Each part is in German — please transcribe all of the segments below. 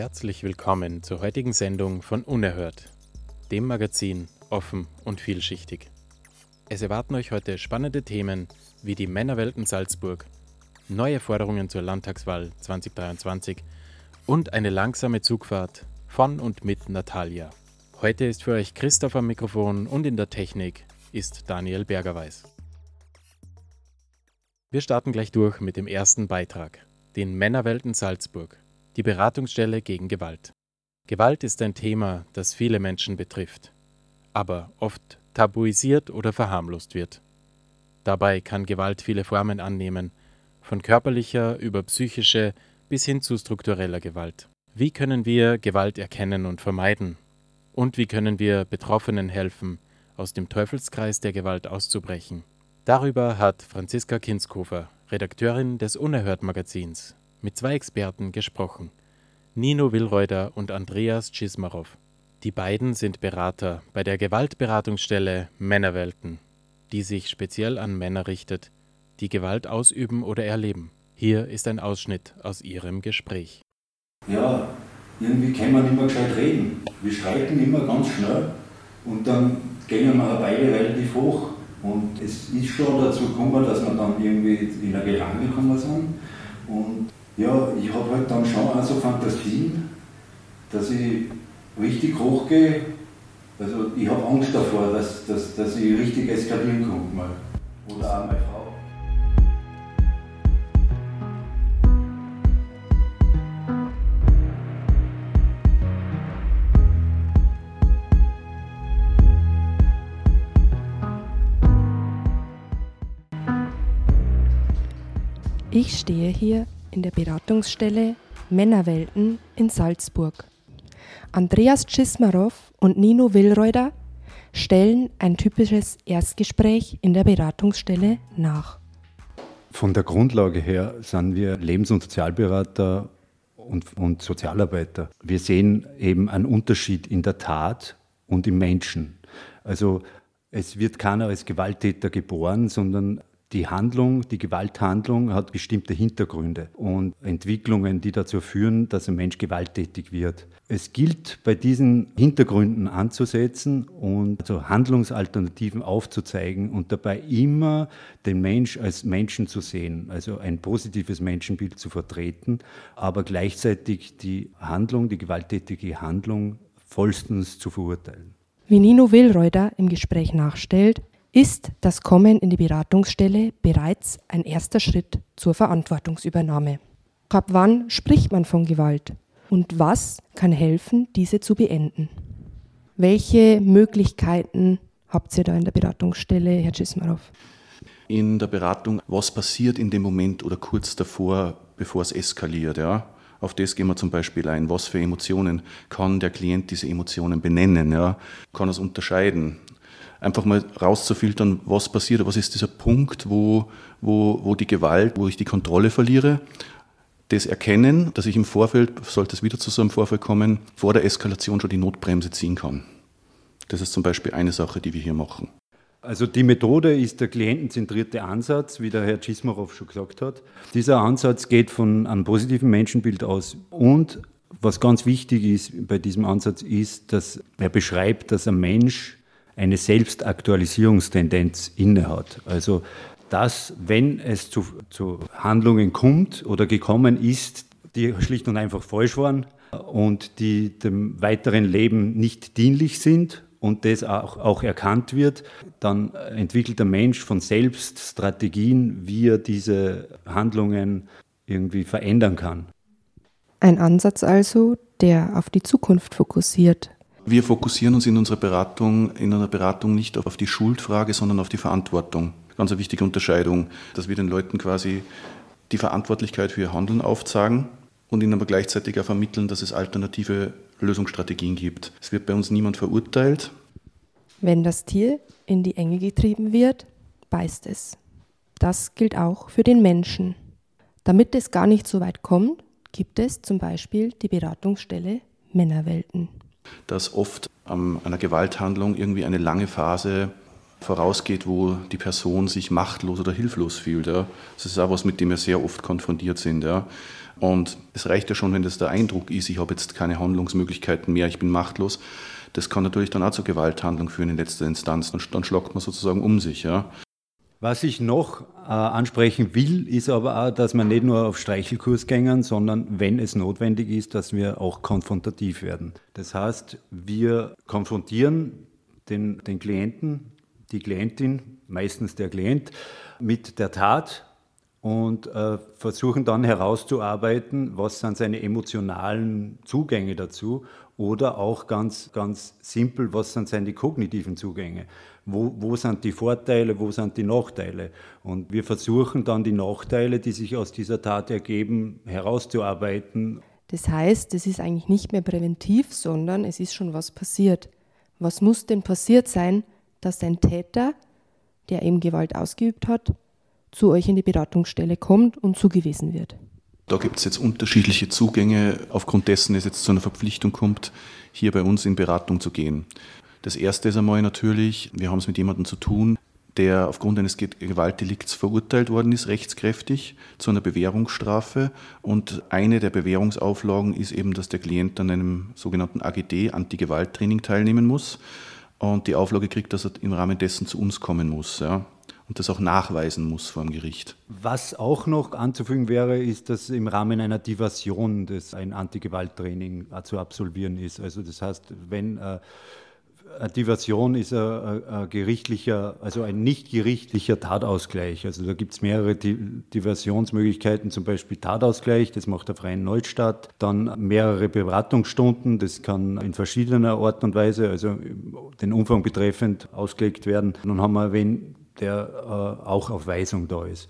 Herzlich willkommen zur heutigen Sendung von Unerhört, dem Magazin offen und vielschichtig. Es erwarten euch heute spannende Themen wie die Männerwelten Salzburg, neue Forderungen zur Landtagswahl 2023 und eine langsame Zugfahrt von und mit Natalia. Heute ist für euch Christoph am Mikrofon und in der Technik ist Daniel Bergerweis. Wir starten gleich durch mit dem ersten Beitrag, den Männerwelten Salzburg, die Beratungsstelle gegen Gewalt. Gewalt ist ein Thema, das viele Menschen betrifft, aber oft tabuisiert oder verharmlost wird. Dabei kann Gewalt viele Formen annehmen, von körperlicher über psychische bis hin zu struktureller Gewalt. Wie können wir Gewalt erkennen und vermeiden und wie können wir Betroffenen helfen, aus dem Teufelskreis der Gewalt auszubrechen? Darüber hat Franziska Kinskofer, Redakteurin des Unerhört Magazins, mit zwei Experten gesprochen. Nino Willreuter und Andreas Czismarow. Die beiden sind Berater bei der Gewaltberatungsstelle Männerwelten, die sich speziell an Männer richtet, die Gewalt ausüben oder erleben. Hier ist ein Ausschnitt aus ihrem Gespräch. Ja, irgendwie kann man mehr gescheit reden. Wir streiten immer ganz schnell und dann gehen wir beide relativ hoch. Und es ist schon dazu gekommen, dass wir dann irgendwie in eine Gelage gekommen sind. Und ja, ich habe halt dann schon auch so Fantasien, dass ich richtig hochgehe. Also ich habe Angst davor, dass, dass, dass ich richtig eskalieren kann. Mal. Oder auch meine Frau. Ich stehe hier in der Beratungsstelle Männerwelten in Salzburg. Andreas Czismarow und Nino Willreuter stellen ein typisches Erstgespräch in der Beratungsstelle nach. Von der Grundlage her sind wir Lebens- und Sozialberater und, und Sozialarbeiter. Wir sehen eben einen Unterschied in der Tat und im Menschen. Also es wird keiner als Gewalttäter geboren, sondern die Handlung, die Gewalthandlung hat bestimmte Hintergründe und Entwicklungen, die dazu führen, dass ein Mensch gewalttätig wird. Es gilt bei diesen Hintergründen anzusetzen und also Handlungsalternativen aufzuzeigen und dabei immer den Mensch als Menschen zu sehen, also ein positives Menschenbild zu vertreten, aber gleichzeitig die Handlung, die gewalttätige Handlung vollstens zu verurteilen. Wie Nino Willreuter im Gespräch nachstellt, ist das Kommen in die Beratungsstelle bereits ein erster Schritt zur Verantwortungsübernahme. Ab wann spricht man von Gewalt und was kann helfen, diese zu beenden? Welche Möglichkeiten habt ihr da in der Beratungsstelle, Herr Cismarov? In der Beratung, was passiert in dem Moment oder kurz davor, bevor es eskaliert, ja? Auf das gehen wir zum Beispiel ein. Was für Emotionen kann der Klient diese Emotionen benennen? Ja? Kann es unterscheiden? Einfach mal rauszufiltern, was passiert, was ist dieser Punkt, wo, wo, wo die Gewalt, wo ich die Kontrolle verliere, das erkennen, dass ich im Vorfeld, sollte es wieder zu so einem Vorfall kommen, vor der Eskalation schon die Notbremse ziehen kann. Das ist zum Beispiel eine Sache, die wir hier machen. Also die Methode ist der klientenzentrierte Ansatz, wie der Herr Czismarov schon gesagt hat. Dieser Ansatz geht von einem positiven Menschenbild aus und was ganz wichtig ist bei diesem Ansatz ist, dass er beschreibt, dass ein Mensch eine Selbstaktualisierungstendenz innehat. Also dass, wenn es zu, zu Handlungen kommt oder gekommen ist, die schlicht und einfach falsch waren und die dem weiteren Leben nicht dienlich sind und das auch, auch erkannt wird, dann entwickelt der Mensch von selbst Strategien, wie er diese Handlungen irgendwie verändern kann. Ein Ansatz also, der auf die Zukunft fokussiert, wir fokussieren uns in unserer Beratung, in einer Beratung nicht auf die Schuldfrage, sondern auf die Verantwortung. Ganz eine wichtige Unterscheidung, dass wir den Leuten quasi die Verantwortlichkeit für ihr Handeln aufzeigen und ihnen aber gleichzeitig auch vermitteln, dass es alternative Lösungsstrategien gibt. Es wird bei uns niemand verurteilt. Wenn das Tier in die Enge getrieben wird, beißt es. Das gilt auch für den Menschen. Damit es gar nicht so weit kommt, gibt es zum Beispiel die Beratungsstelle Männerwelten. Dass oft an einer Gewalthandlung irgendwie eine lange Phase vorausgeht, wo die Person sich machtlos oder hilflos fühlt. Ja. Das ist auch was, mit dem wir sehr oft konfrontiert sind. Ja. Und es reicht ja schon, wenn das der Eindruck ist, ich habe jetzt keine Handlungsmöglichkeiten mehr, ich bin machtlos. Das kann natürlich dann auch zur Gewalthandlung führen in letzter Instanz. Dann, schlagt man sozusagen um sich. Ja. Was ich noch äh, ansprechen will, ist aber auch, dass wir nicht nur auf Streichelkurs gängen, sondern wenn es notwendig ist, dass wir auch konfrontativ werden. Das heißt, wir konfrontieren den, den Klienten, die Klientin, meistens der Klient, mit der Tat und äh, versuchen dann herauszuarbeiten, was sind seine emotionalen Zugänge dazu oder auch ganz, ganz simpel, was sind seine kognitiven Zugänge. Wo, wo sind die Vorteile, wo sind die Nachteile? Und wir versuchen dann die Nachteile, die sich aus dieser Tat ergeben, herauszuarbeiten. Das heißt, es ist eigentlich nicht mehr präventiv, sondern es ist schon was passiert. Was muss denn passiert sein, dass ein Täter, der eben Gewalt ausgeübt hat, zu euch in die Beratungsstelle kommt und zugewiesen wird? Da gibt es jetzt unterschiedliche Zugänge, aufgrund dessen es jetzt zu einer Verpflichtung kommt, hier bei uns in Beratung zu gehen. Das erste ist einmal natürlich, wir haben es mit jemandem zu tun, der aufgrund eines Gewaltdelikts verurteilt worden ist, rechtskräftig zu einer Bewährungsstrafe. Und eine der Bewährungsauflagen ist eben, dass der Klient an einem sogenannten AGD, Anti-Gewalt-Training, teilnehmen muss. Und die Auflage kriegt, dass er im Rahmen dessen zu uns kommen muss. Ja und das auch nachweisen muss vor dem Gericht. Was auch noch anzufügen wäre, ist, dass im Rahmen einer Diversion das ein Antigewalttraining zu absolvieren ist. Also das heißt, wenn äh, eine Diversion ist ein, ein, gerichtlicher, also ein nicht gerichtlicher Tatausgleich. Also da gibt es mehrere Diversionsmöglichkeiten, zum Beispiel Tatausgleich, das macht der Freien Neustart, dann mehrere Beratungsstunden, das kann in verschiedener Art und Weise, also den Umfang betreffend, ausgelegt werden. Dann haben wir, wenn der äh, auch auf Weisung da ist.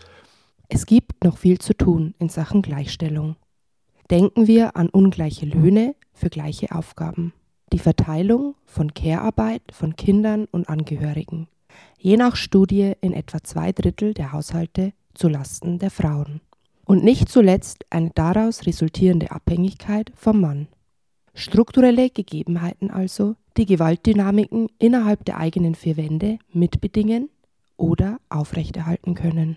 Es gibt noch viel zu tun in Sachen Gleichstellung. Denken wir an ungleiche Löhne für gleiche Aufgaben, die Verteilung von Care-Arbeit von Kindern und Angehörigen, je nach Studie in etwa zwei Drittel der Haushalte zu Lasten der Frauen. Und nicht zuletzt eine daraus resultierende Abhängigkeit vom Mann. Strukturelle Gegebenheiten also, die Gewaltdynamiken innerhalb der eigenen vier Wände mitbedingen oder aufrechterhalten können.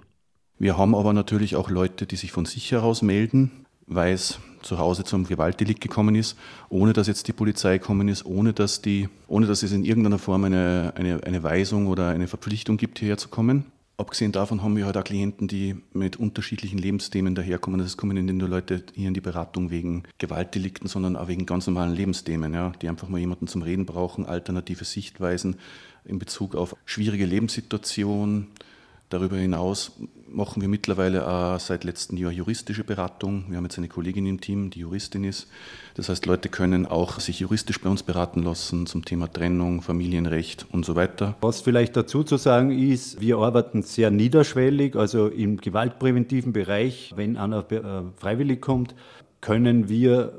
Wir haben aber natürlich auch Leute, die sich von sich heraus melden, weil es zu Hause zum Gewaltdelikt gekommen ist, ohne dass jetzt die Polizei gekommen ist, ohne dass, die, ohne dass es in irgendeiner Form eine, eine, eine Weisung oder eine Verpflichtung gibt, hierher zu kommen. Abgesehen davon haben wir halt auch Klienten, die mit unterschiedlichen Lebensthemen daherkommen. Das kommen nicht nur Leute hier in die Beratung wegen Gewaltdelikten, sondern auch wegen ganz normalen Lebensthemen, ja, die einfach mal jemanden zum Reden brauchen, alternative Sichtweisen in Bezug auf schwierige Lebenssituationen, Darüber hinaus machen wir mittlerweile auch seit letztem Jahr juristische Beratung. Wir haben jetzt eine Kollegin im Team, die Juristin ist. Das heißt, Leute können auch sich juristisch bei uns beraten lassen zum Thema Trennung, Familienrecht und so weiter. Was vielleicht dazu zu sagen ist, wir arbeiten sehr niederschwellig, also im gewaltpräventiven Bereich. Wenn einer äh, freiwillig kommt, können wir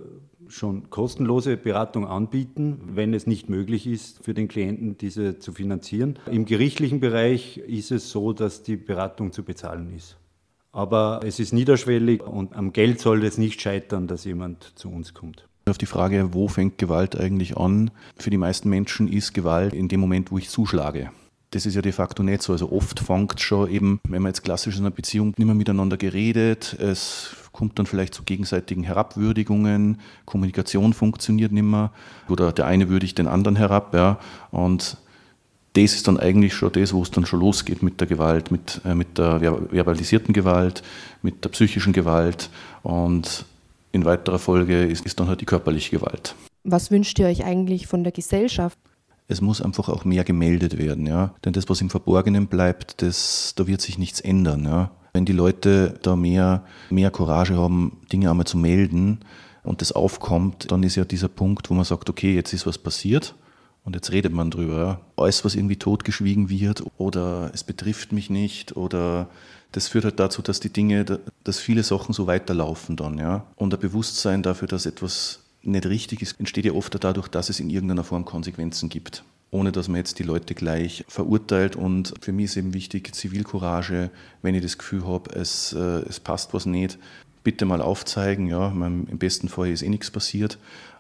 schon kostenlose Beratung anbieten, wenn es nicht möglich ist, für den Klienten diese zu finanzieren. Im gerichtlichen Bereich ist es so, dass die Beratung zu bezahlen ist. Aber es ist niederschwellig und am Geld soll es nicht scheitern, dass jemand zu uns kommt. Auf die Frage, wo fängt Gewalt eigentlich an? Für die meisten Menschen ist Gewalt in dem Moment, wo ich zuschlage. Das ist ja de facto nicht so. Also oft fängt schon eben, wenn man jetzt klassisch in einer Beziehung nicht mehr miteinander geredet, es kommt dann vielleicht zu gegenseitigen Herabwürdigungen, Kommunikation funktioniert nicht mehr oder der eine würdigt den anderen herab. Ja, und das ist dann eigentlich schon das, wo es dann schon losgeht mit der Gewalt, mit, äh, mit der verbalisierten Gewalt, mit der psychischen Gewalt und in weiterer Folge ist, ist dann halt die körperliche Gewalt. Was wünscht ihr euch eigentlich von der Gesellschaft? Es muss einfach auch mehr gemeldet werden, ja. Denn das, was im Verborgenen bleibt, das, da wird sich nichts ändern, ja. Wenn die Leute da mehr, mehr Courage haben, Dinge einmal zu melden und das aufkommt, dann ist ja dieser Punkt, wo man sagt, okay, jetzt ist was passiert Und jetzt redet man drüber. Ja. Alles, was irgendwie totgeschwiegen wird oder es betrifft mich nicht oder das führt halt dazu, dass die Dinge, dass viele Sachen so weiterlaufen dann. Ja. Und ein Bewusstsein dafür, dass etwas nicht richtig ist, entsteht ja oft dadurch, dass es in irgendeiner Form Konsequenzen gibt. Ohne dass man jetzt die Leute gleich verurteilt. Und für mich ist eben wichtig, Zivilcourage, wenn ich das Gefühl habe, es, äh, es passt was nicht, bitte mal aufzeigen. Ja, Im besten Fall ist eh nichts passiert.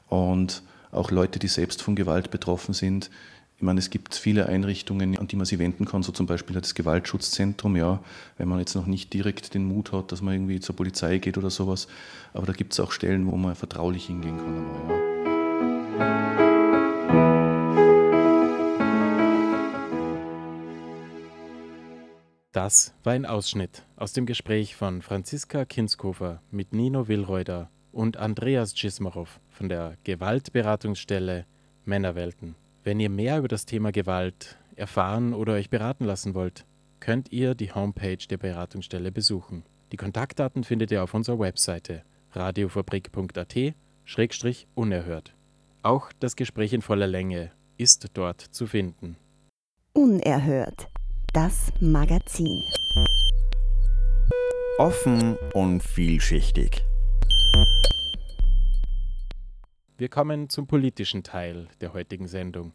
Und auch Leute, die selbst von Gewalt betroffen sind, meine, es gibt viele Einrichtungen, an die man sich wenden kann, so zum Beispiel das Gewaltschutzzentrum, ja, wenn man jetzt noch nicht direkt den Mut hat, dass man irgendwie zur Polizei geht oder sowas. Aber da gibt es auch Stellen, wo man vertraulich hingehen kann. Einmal, ja. Das war ein Ausschnitt aus dem Gespräch von Franziska Kinskofer mit Nino Willreuder und Andreas Cismarow von der Gewaltberatungsstelle Männerwelten. Wenn ihr mehr über das Thema Gewalt erfahren oder euch beraten lassen wollt, könnt ihr die Homepage der Beratungsstelle besuchen. Die Kontaktdaten findet ihr auf unserer Webseite radiofabrik.at-unerhört. Auch das Gespräch in voller Länge ist dort zu finden. Unerhört. Das Magazin. Offen und vielschichtig. Wir kommen zum politischen Teil der heutigen Sendung,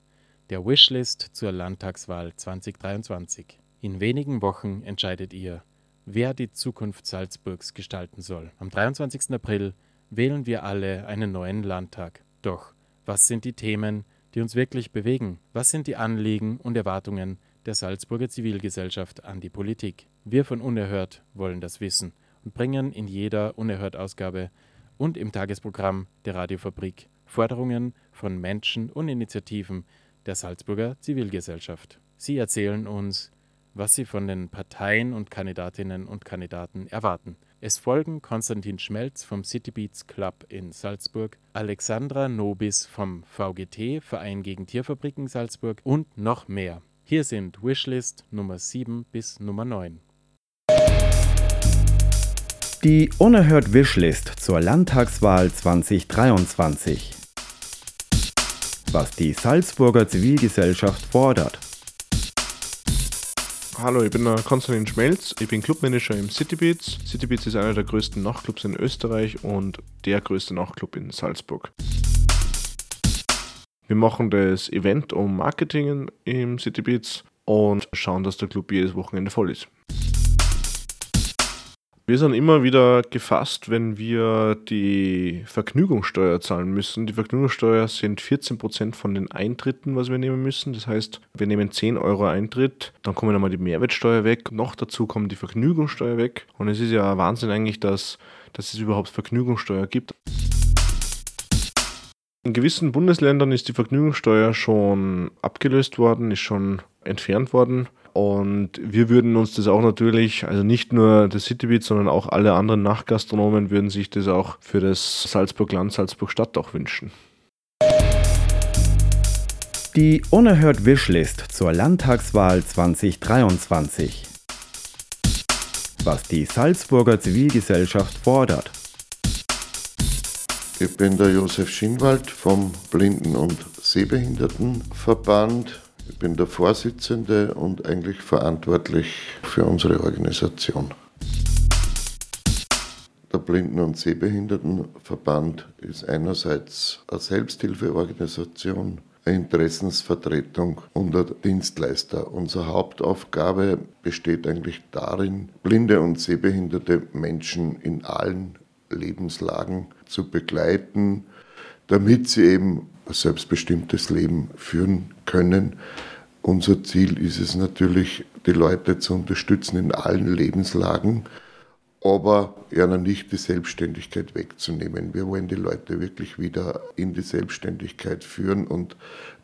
der Wishlist zur Landtagswahl 2023. In wenigen Wochen entscheidet ihr, wer die Zukunft Salzburgs gestalten soll. Am 23. April wählen wir alle einen neuen Landtag. Doch was sind die Themen, die uns wirklich bewegen? Was sind die Anliegen und Erwartungen der Salzburger Zivilgesellschaft an die Politik? Wir von Unerhört wollen das wissen und bringen in jeder Unerhört-Ausgabe und im Tagesprogramm der Radiofabrik Forderungen von Menschen und Initiativen der Salzburger Zivilgesellschaft. Sie erzählen uns, was sie von den Parteien und Kandidatinnen und Kandidaten erwarten. Es folgen Konstantin Schmelz vom City Beats Club in Salzburg, Alexandra Nobis vom VGT Verein gegen Tierfabriken Salzburg und noch mehr. Hier sind Wishlist Nummer 7 bis Nummer 9. Die Unerhört Wishlist zur Landtagswahl 2023. Was die Salzburger Zivilgesellschaft fordert. Hallo, ich bin der Konstantin Schmelz, ich bin Clubmanager im City Beats. City Beats ist einer der größten Nachtclubs in Österreich und der größte Nachtclub in Salzburg. Wir machen das Event um Marketing im City Beats und schauen, dass der Club jedes Wochenende voll ist. Wir sind immer wieder gefasst, wenn wir die Vergnügungssteuer zahlen müssen. Die Vergnügungssteuer sind 14% von den Eintritten, was wir nehmen müssen. Das heißt, wir nehmen 10 Euro Eintritt, dann kommen einmal die Mehrwertsteuer weg, noch dazu kommt die Vergnügungssteuer weg. Und es ist ja Wahnsinn eigentlich, dass, dass es überhaupt Vergnügungssteuer gibt. In gewissen Bundesländern ist die Vergnügungssteuer schon abgelöst worden, ist schon entfernt worden. Und wir würden uns das auch natürlich, also nicht nur der Citybeat, sondern auch alle anderen Nachtgastronomen würden sich das auch für das Salzburg-Land, Salzburg-Stadt auch wünschen. Die Unerhört Wishlist zur Landtagswahl 2023. Was die Salzburger Zivilgesellschaft fordert. Ich bin der Josef Schinwald vom Blinden- und Sehbehindertenverband ich bin der Vorsitzende und eigentlich verantwortlich für unsere Organisation. Der Blinden- und Sehbehindertenverband ist einerseits eine Selbsthilfeorganisation, eine Interessensvertretung und ein Dienstleister. Unsere Hauptaufgabe besteht eigentlich darin, blinde und sehbehinderte Menschen in allen Lebenslagen zu begleiten, damit sie eben selbstbestimmtes Leben führen können. Unser Ziel ist es natürlich, die Leute zu unterstützen in allen Lebenslagen, aber ihnen nicht die Selbstständigkeit wegzunehmen. Wir wollen die Leute wirklich wieder in die Selbstständigkeit führen und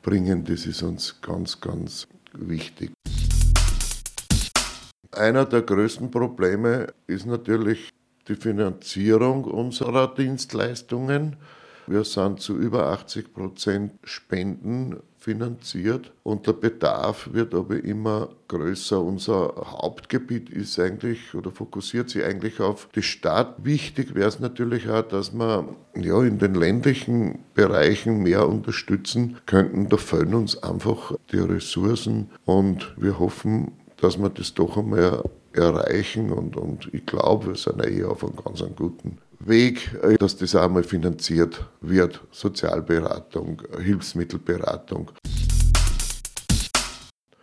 bringen. Das ist uns ganz, ganz wichtig. Einer der größten Probleme ist natürlich die Finanzierung unserer Dienstleistungen. Wir sind zu über 80 Prozent Spenden finanziert und der Bedarf wird aber immer größer. Unser Hauptgebiet ist eigentlich oder fokussiert sich eigentlich auf die Stadt. Wichtig wäre es natürlich auch, dass wir ja, in den ländlichen Bereichen mehr unterstützen könnten. Da fehlen uns einfach die Ressourcen und wir hoffen, dass wir das doch einmal erreichen und, und ich glaube, wir sind eh auf einem ganz guten Weg, äh, dass das einmal finanziert wird. Sozialberatung, Hilfsmittelberatung.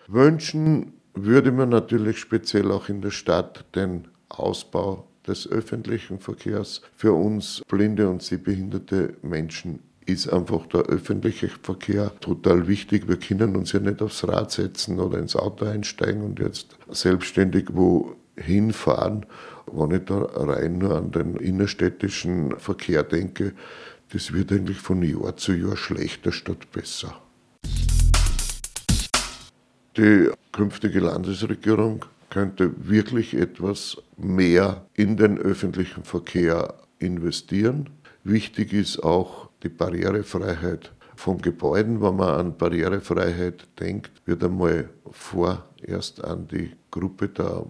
Wünschen würde man natürlich speziell auch in der Stadt den Ausbau des öffentlichen Verkehrs. Für uns blinde und sehbehinderte Menschen ist einfach der öffentliche Verkehr total wichtig. Wir können uns ja nicht aufs Rad setzen oder ins Auto einsteigen und jetzt selbstständig wohin fahren. Wenn ich da rein nur an den innerstädtischen Verkehr denke, das wird eigentlich von Jahr zu Jahr schlechter statt besser. Die künftige Landesregierung könnte wirklich etwas mehr in den öffentlichen Verkehr investieren. Wichtig ist auch die Barrierefreiheit von Gebäuden. Wenn man an Barrierefreiheit denkt, wird einmal vorerst an die Gruppe der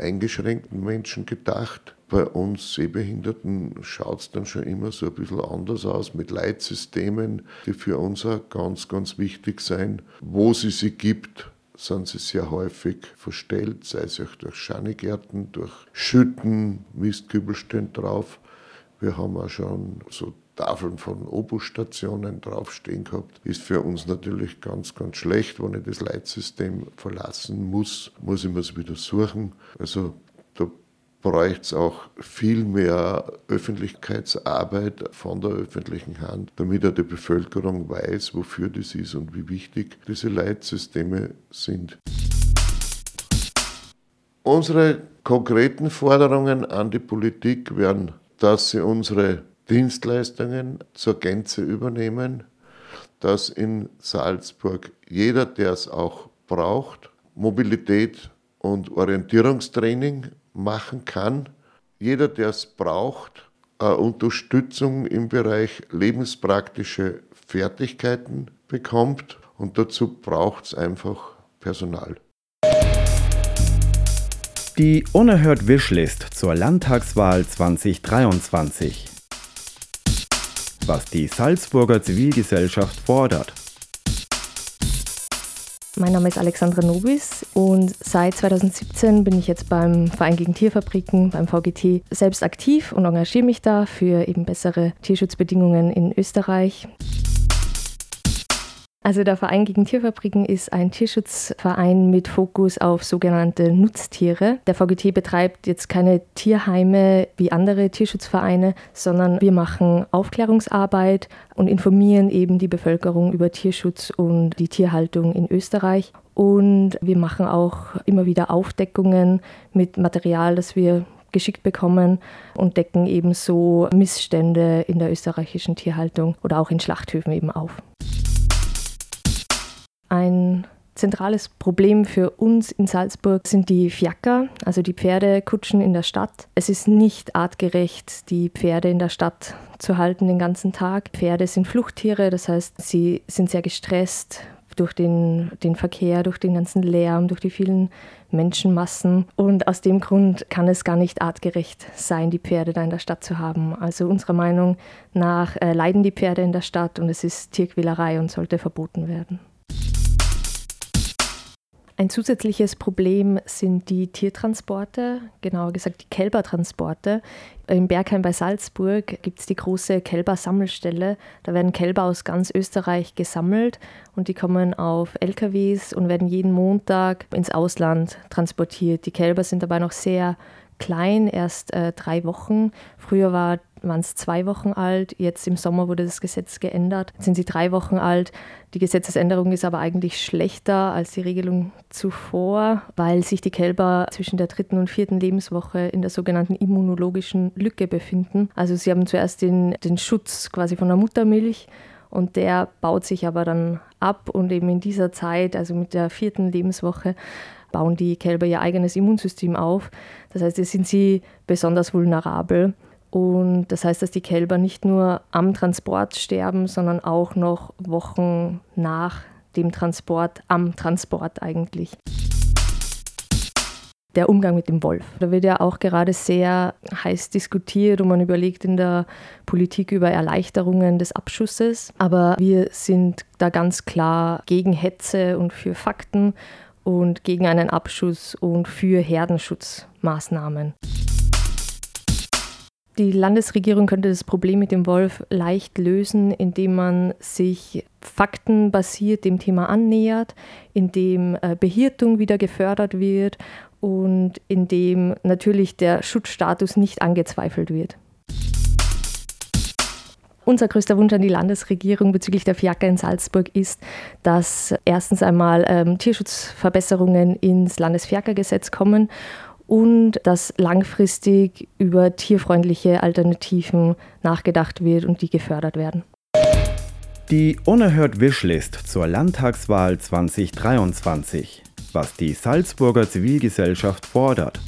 mobilitätseingeschränkten Menschen gedacht. Bei uns Sehbehinderten schaut es dann schon immer so ein bisschen anders aus mit Leitsystemen, die für uns auch ganz, ganz wichtig sind. Wo sie sie gibt, sind sie sehr häufig verstellt, sei es auch durch Schanigärten, durch Schütten, Mistkübel stehen drauf. Wir haben auch schon so Tafeln von Obusstationen draufstehen gehabt. Ist für uns natürlich ganz, ganz schlecht. Wenn ich das Leitsystem verlassen muss, muss ich mir es wieder suchen. Also da bräuchte es auch viel mehr Öffentlichkeitsarbeit von der öffentlichen Hand, damit auch die Bevölkerung weiß, wofür das ist und wie wichtig diese Leitsysteme sind. Unsere konkreten Forderungen an die Politik wären dass sie unsere Dienstleistungen zur Gänze übernehmen, dass in Salzburg jeder, der es auch braucht, Mobilität und Orientierungstraining machen kann. Jeder, der es braucht, Unterstützung im Bereich lebenspraktische Fertigkeiten bekommt und dazu braucht es einfach Personal. Die Unerhört Wishlist zur Landtagswahl 2023. Was die Salzburger Zivilgesellschaft fordert. Mein Name ist Alexandra Nobis und seit 2017 bin ich jetzt beim Verein gegen Tierfabriken, beim VGT, selbst aktiv und engagiere mich da für eben bessere Tierschutzbedingungen in Österreich. Also der Verein gegen Tierfabriken ist ein Tierschutzverein mit Fokus auf sogenannte Nutztiere. Der VGT betreibt jetzt keine Tierheime wie andere Tierschutzvereine, sondern wir machen Aufklärungsarbeit und informieren eben die Bevölkerung über Tierschutz und die Tierhaltung in Österreich. Und wir machen auch immer wieder Aufdeckungen mit Material, das wir geschickt bekommen und decken ebenso Missstände in der österreichischen Tierhaltung oder auch in Schlachthöfen eben auf. Ein zentrales Problem für uns in Salzburg sind die Fiaker, also die Pferdekutschen in der Stadt. Es ist nicht artgerecht, die Pferde in der Stadt zu halten den ganzen Tag. Pferde sind Fluchttiere, das heißt, sie sind sehr gestresst durch den, den Verkehr, durch den ganzen Lärm, durch die vielen Menschenmassen. Und aus dem Grund kann es gar nicht artgerecht sein, die Pferde da in der Stadt zu haben. Also unserer Meinung nach äh, leiden die Pferde in der Stadt und es ist Tierquälerei und sollte verboten werden. Ein zusätzliches Problem sind die Tiertransporte, genauer gesagt die Kälbertransporte. In Bergheim bei Salzburg gibt es die große Kälbersammelstelle. Da werden Kälber aus ganz Österreich gesammelt und die kommen auf LKWs und werden jeden Montag ins Ausland transportiert. Die Kälber sind dabei noch sehr klein, erst äh, drei Wochen. Früher war, waren es zwei Wochen alt, jetzt im Sommer wurde das Gesetz geändert, jetzt sind sie drei Wochen alt. Die Gesetzesänderung ist aber eigentlich schlechter als die Regelung zuvor, weil sich die Kälber zwischen der dritten und vierten Lebenswoche in der sogenannten immunologischen Lücke befinden. Also sie haben zuerst den, den Schutz quasi von der Muttermilch und der baut sich aber dann ab und eben in dieser Zeit, also mit der vierten Lebenswoche, bauen die Kälber ihr eigenes Immunsystem auf. Das heißt, jetzt sind sie besonders vulnerabel. Und das heißt, dass die Kälber nicht nur am Transport sterben, sondern auch noch Wochen nach dem Transport, am Transport eigentlich der Umgang mit dem Wolf. Da wird ja auch gerade sehr heiß diskutiert und man überlegt in der Politik über Erleichterungen des Abschusses. Aber wir sind da ganz klar gegen Hetze und für Fakten und gegen einen Abschuss und für Herdenschutzmaßnahmen. Die Landesregierung könnte das Problem mit dem Wolf leicht lösen, indem man sich faktenbasiert dem Thema annähert, indem äh, Behirtung wieder gefördert wird und in dem natürlich der Schutzstatus nicht angezweifelt wird. Unser größter Wunsch an die Landesregierung bezüglich der Fiaker in Salzburg ist, dass erstens einmal ähm, Tierschutzverbesserungen ins Landesfiakergesetz kommen und dass langfristig über tierfreundliche Alternativen nachgedacht wird und die gefördert werden. Die Unerhört Wishlist zur Landtagswahl 2023 was die Salzburger Zivilgesellschaft fordert.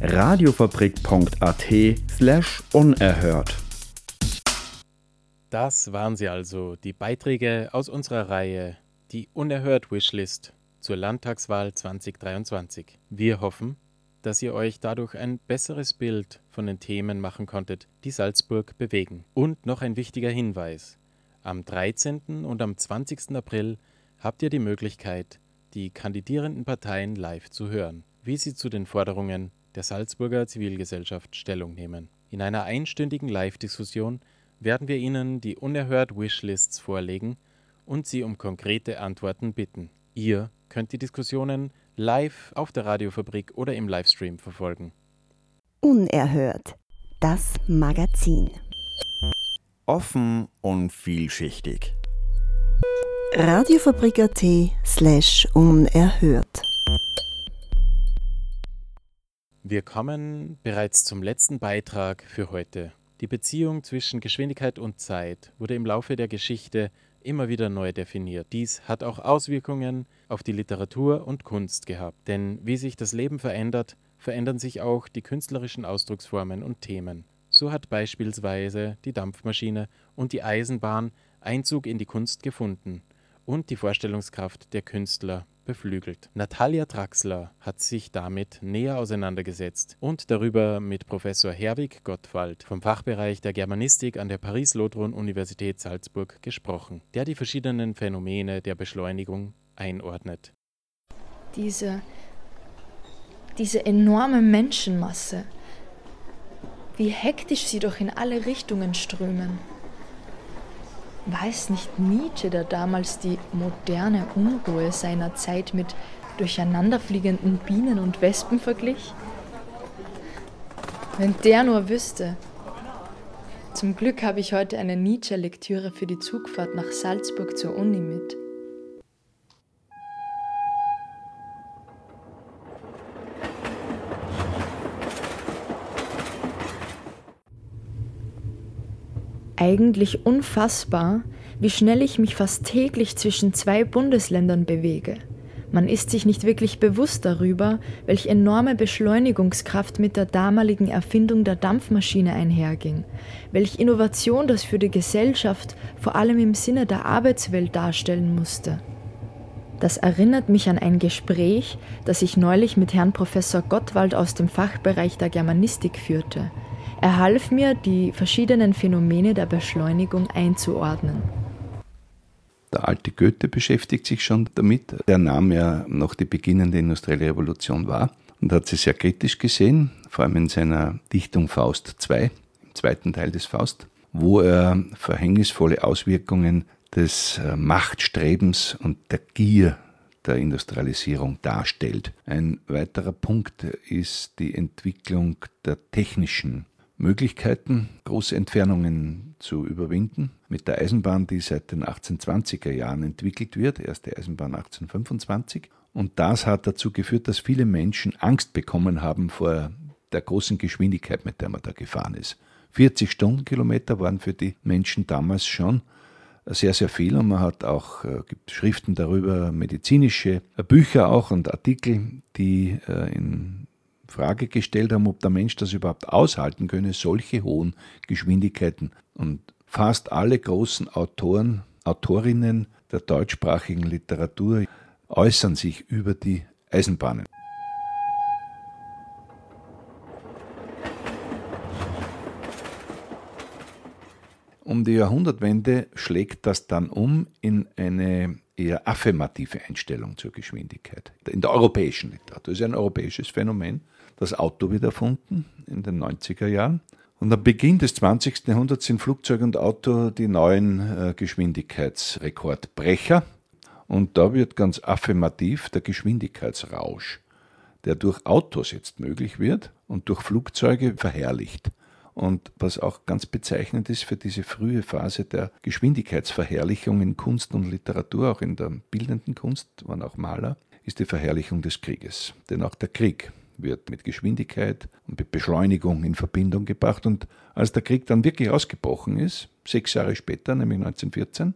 Radiofabrik.at slash unerhört. Das waren sie also, die Beiträge aus unserer Reihe Die Unerhört Wishlist zur Landtagswahl 2023. Wir hoffen, dass ihr euch dadurch ein besseres Bild von den Themen machen konntet, die Salzburg bewegen. Und noch ein wichtiger Hinweis. Am 13. und am 20. April habt ihr die Möglichkeit, die kandidierenden Parteien live zu hören, wie sie zu den Forderungen der Salzburger Zivilgesellschaft Stellung nehmen. In einer einstündigen Live-Diskussion werden wir Ihnen die unerhört Wishlists vorlegen und Sie um konkrete Antworten bitten. Ihr könnt die Diskussionen live auf der Radiofabrik oder im Livestream verfolgen. Unerhört. Das Magazin. Offen und vielschichtig. Radiofabrik.at slash unerhört. Wir kommen bereits zum letzten Beitrag für heute. Die Beziehung zwischen Geschwindigkeit und Zeit wurde im Laufe der Geschichte immer wieder neu definiert. Dies hat auch Auswirkungen auf die Literatur und Kunst gehabt. Denn wie sich das Leben verändert, verändern sich auch die künstlerischen Ausdrucksformen und Themen. So hat beispielsweise die Dampfmaschine und die Eisenbahn Einzug in die Kunst gefunden und die Vorstellungskraft der Künstler beflügelt. Natalia Draxler hat sich damit näher auseinandergesetzt und darüber mit Professor Herwig Gottwald vom Fachbereich der Germanistik an der Paris-Lothron-Universität Salzburg gesprochen, der die verschiedenen Phänomene der Beschleunigung einordnet. Diese, diese enorme Menschenmasse, wie hektisch sie doch in alle Richtungen strömen. Weiß nicht Nietzsche, der damals die moderne Unruhe seiner Zeit mit durcheinanderfliegenden Bienen und Wespen verglich? Wenn der nur wüsste. Zum Glück habe ich heute eine Nietzsche-Lektüre für die Zugfahrt nach Salzburg zur Uni mit. Eigentlich unfassbar, wie schnell ich mich fast täglich zwischen zwei Bundesländern bewege. Man ist sich nicht wirklich bewusst darüber, welch enorme Beschleunigungskraft mit der damaligen Erfindung der Dampfmaschine einherging, welch Innovation das für die Gesellschaft vor allem im Sinne der Arbeitswelt darstellen musste. Das erinnert mich an ein Gespräch, das ich neulich mit Herrn Professor Gottwald aus dem Fachbereich der Germanistik führte. Er half mir, die verschiedenen Phänomene der Beschleunigung einzuordnen. Der alte Goethe beschäftigt sich schon damit. Der nahm ja noch die beginnende industrielle Revolution wahr und hat sie sehr kritisch gesehen, vor allem in seiner Dichtung Faust II, im zweiten Teil des Faust, wo er verhängnisvolle Auswirkungen des äh, Machtstrebens und der Gier der Industrialisierung darstellt. Ein weiterer Punkt ist die Entwicklung der technischen Möglichkeiten, große Entfernungen zu überwinden. Mit der Eisenbahn, die seit den 1820er Jahren entwickelt wird, erste Eisenbahn 1825. Und das hat dazu geführt, dass viele Menschen Angst bekommen haben vor der großen Geschwindigkeit, mit der man da gefahren ist. 40 Stundenkilometer waren für die Menschen damals schon sehr, sehr viel und man hat auch äh, gibt Schriften darüber, medizinische Bücher auch und Artikel, die äh, in Frage gestellt haben, ob der Mensch das überhaupt aushalten könne, solche hohen Geschwindigkeiten. Und fast alle großen Autoren, Autorinnen der deutschsprachigen Literatur äußern sich über die Eisenbahnen. Um die Jahrhundertwende schlägt das dann um in eine eher affirmative Einstellung zur Geschwindigkeit. In der europäischen Literatur. Das ist ein europäisches Phänomen. Das Auto wird erfunden in den 90er Jahren. Und am Beginn des 20. Jahrhunderts sind Flugzeug und Auto die neuen äh, Geschwindigkeitsrekordbrecher. Und da wird ganz affirmativ der Geschwindigkeitsrausch, der durch Autos jetzt möglich wird und durch Flugzeuge verherrlicht. Und was auch ganz bezeichnend ist für diese frühe Phase der Geschwindigkeitsverherrlichung in Kunst und Literatur, auch in der bildenden Kunst, waren auch Maler, ist die Verherrlichung des Krieges. Denn auch der Krieg wird mit Geschwindigkeit und mit Beschleunigung in Verbindung gebracht. Und als der Krieg dann wirklich ausgebrochen ist, sechs Jahre später, nämlich 1914,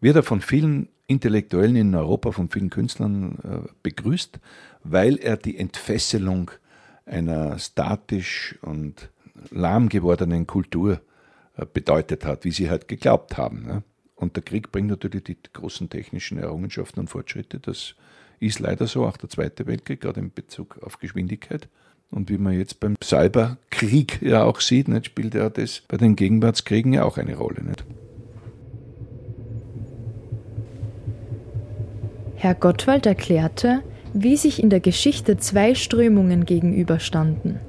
wird er von vielen Intellektuellen in Europa, von vielen Künstlern äh, begrüßt, weil er die Entfesselung einer statisch und lahm gewordenen Kultur äh, bedeutet hat, wie sie halt geglaubt haben. Ne? Und der Krieg bringt natürlich die großen technischen Errungenschaften und Fortschritte. Das ist leider so, auch der Zweite Weltkrieg, gerade in Bezug auf Geschwindigkeit. Und wie man jetzt beim Cyberkrieg ja auch sieht, nicht, spielt ja das bei den Gegenwartskriegen ja auch eine Rolle. Nicht? Herr Gottwald erklärte, wie sich in der Geschichte zwei Strömungen gegenüberstanden.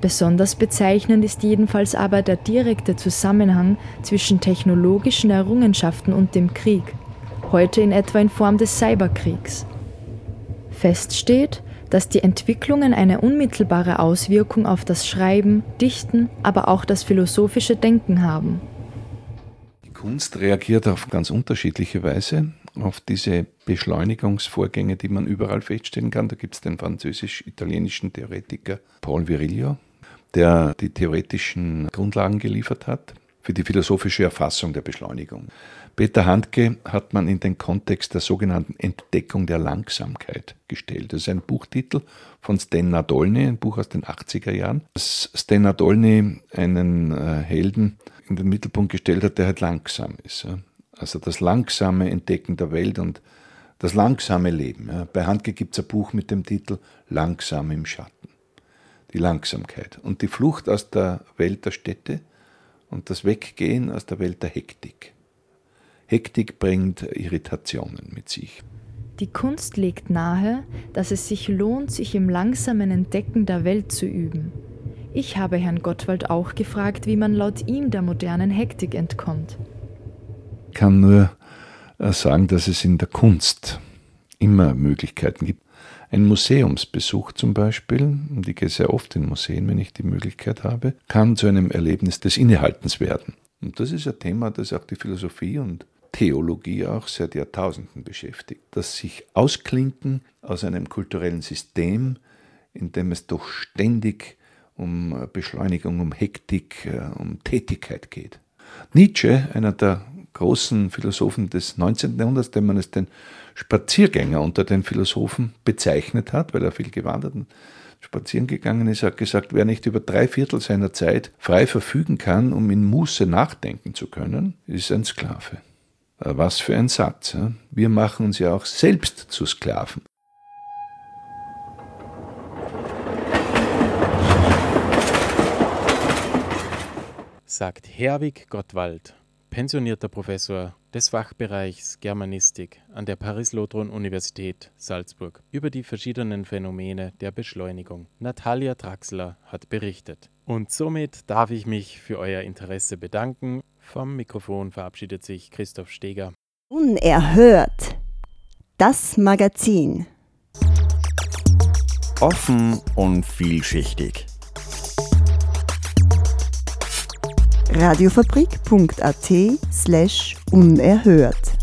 Besonders bezeichnend ist jedenfalls aber der direkte Zusammenhang zwischen technologischen Errungenschaften und dem Krieg, heute in etwa in Form des Cyberkriegs. Fest steht, dass die Entwicklungen eine unmittelbare Auswirkung auf das Schreiben, Dichten, aber auch das philosophische Denken haben. Die Kunst reagiert auf ganz unterschiedliche Weise auf diese Beschleunigungsvorgänge, die man überall feststellen kann. Da gibt es den französisch-italienischen Theoretiker Paul Virilio, der die theoretischen Grundlagen geliefert hat für die philosophische Erfassung der Beschleunigung. Peter Handke hat man in den Kontext der sogenannten Entdeckung der Langsamkeit gestellt. Das ist ein Buchtitel von Sten Nadolny, ein Buch aus den 80er Jahren. Sten Nadolny einen äh, Helden in den Mittelpunkt gestellt hat, der halt langsam ist. Also das langsame Entdecken der Welt und das langsame Leben. Bei Handke gibt es ein Buch mit dem Titel Langsam im Schatten die Langsamkeit und die Flucht aus der Welt der Städte und das Weggehen aus der Welt der Hektik. Hektik bringt Irritationen mit sich. Die Kunst legt nahe, dass es sich lohnt, sich im langsamen Entdecken der Welt zu üben. Ich habe Herrn Gottwald auch gefragt, wie man laut ihm der modernen Hektik entkommt. Ich kann nur äh, sagen, dass es in der Kunst immer Möglichkeiten gibt, ein Museumsbesuch zum Beispiel, und ich gehe sehr oft in Museen, wenn ich die Möglichkeit habe, kann zu einem Erlebnis des Innehaltens werden. Und das ist ein Thema, das auch die Philosophie und Theologie auch seit Jahrtausenden beschäftigt. Das sich ausklinken aus einem kulturellen System, in dem es doch ständig um Beschleunigung, um Hektik, äh, um Tätigkeit geht. Nietzsche, einer der großen Philosophen des 19. Jahrhunderts, den man es den Spaziergänger unter den Philosophen bezeichnet hat, weil er viel gewandert und spazieren gegangen ist, hat gesagt, wer nicht über drei Viertel seiner Zeit frei verfügen kann, um in Muße nachdenken zu können, ist ein Sklave. Äh, was für ein Satz. Wir machen uns ja auch selbst zu Sklaven. Sagt Herwig Gottwald, pensionierter Professor des Fachbereichs Germanistik an der Paris-Lothron-Universität Salzburg über die verschiedenen Phänomene der Beschleunigung. Natalia Draxler hat berichtet. Und somit darf ich mich für euer Interesse bedanken. Vom Mikrofon verabschiedet sich Christoph Steger. Unerhört. Das Magazin. Offen und vielschichtig. radiofabrik.at slash unerhört